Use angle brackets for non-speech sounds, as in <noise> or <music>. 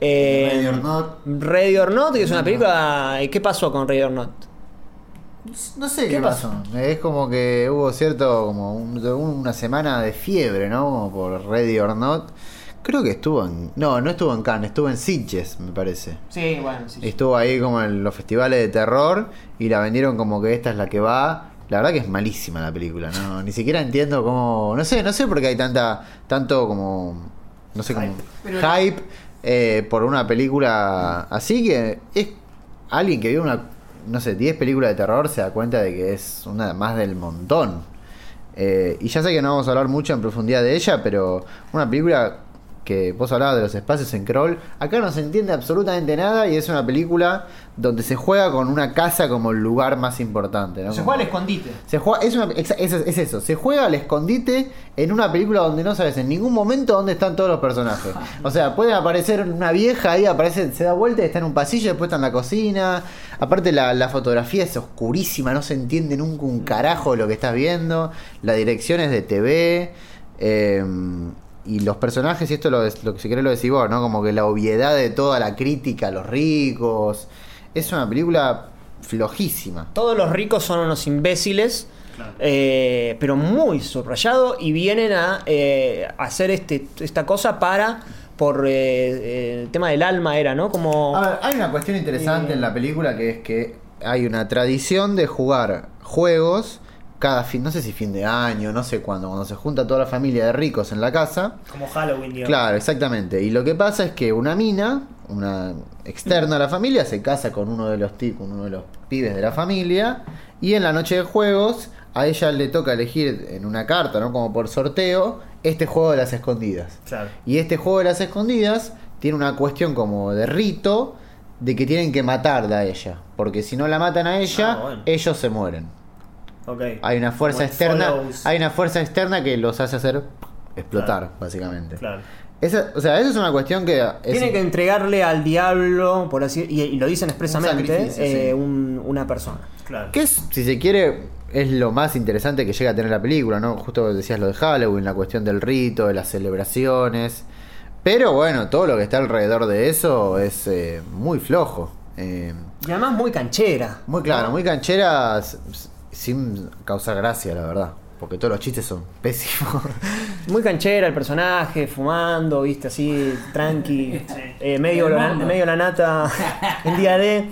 Eh, Ready or Not. Ready or Not, que es una película. ¿y ¿Qué pasó con Ready or Not? No sé qué, ¿Qué pasó. Es como que hubo cierto, como un- una semana de fiebre, ¿no? Como por Ready or Not. Creo que estuvo en. No, no estuvo en Cannes, estuvo en Sitges, me parece. Sí, bueno, sí. Estuvo ahí como en los festivales de terror y la vendieron como que esta es la que va. La verdad que es malísima la película, ¿no? Ni siquiera entiendo cómo. No sé, no sé por qué hay tanta. tanto como. No sé cómo. Hype eh, por una película así que es. Alguien que vio una. No sé, 10 películas de terror se da cuenta de que es una más del montón. Eh, y ya sé que no vamos a hablar mucho en profundidad de ella, pero una película que vos hablabas de los espacios en crawl, acá no se entiende absolutamente nada y es una película donde se juega con una casa como el lugar más importante. ¿no? Se Como- juega al escondite. se juega, es, una- exa- es, es eso, se juega al escondite en una película donde no sabes en ningún momento dónde están todos los personajes. <laughs> O sea, puede aparecer una vieja ahí, aparece, se da vuelta y está en un pasillo, después está en la cocina. Aparte la, la fotografía es oscurísima, no se entiende nunca un carajo lo que estás viendo. La dirección es de TV. eh, y los personajes, y esto lo, lo que si querés lo decís vos, ¿no? Como que la obviedad de toda la crítica a los ricos. Es una película flojísima. Todos los ricos son unos imbéciles, eh, pero muy subrayado y vienen a eh, hacer este, esta cosa para por eh, eh, el tema del alma era, ¿no? Como A ver, hay una cuestión interesante Eh, en la película que es que hay una tradición de jugar juegos cada fin, no sé si fin de año, no sé cuándo, cuando se junta toda la familia de ricos en la casa. como Halloween, digamos. Claro, exactamente. Y lo que pasa es que una mina, una externa a la familia, se casa con uno de los con uno de los pibes de la familia y en la noche de juegos a ella le toca elegir en una carta, ¿no? Como por sorteo, este juego de las escondidas. Claro. Y este juego de las escondidas tiene una cuestión como de rito de que tienen que matarla a ella. Porque si no la matan a ella, Ah, bueno. ellos se mueren. Hay una fuerza externa. Follows. Hay una fuerza externa que los hace hacer explotar, básicamente. Claro. Esa, o sea, eso es una cuestión que. es- Tiene que entregarle al diablo, por así y, y lo dicen expresamente, eh, sí. un- una persona. Claro. que es, si se quiere, es lo más interesante que llega a tener la película, ¿no? Justo decías lo de Halloween, la cuestión del rito, de las celebraciones. Pero bueno, todo lo que está alrededor de eso es eh, muy flojo. Eh, Y además muy canchera. muy claro, muy canchera, sin causar gracia, la verdad. Porque todos los chistes son pésimos. <laughs> Muy canchera el personaje, fumando, viste, así, tranqui. eh, medio, El la, medio la nata en día de.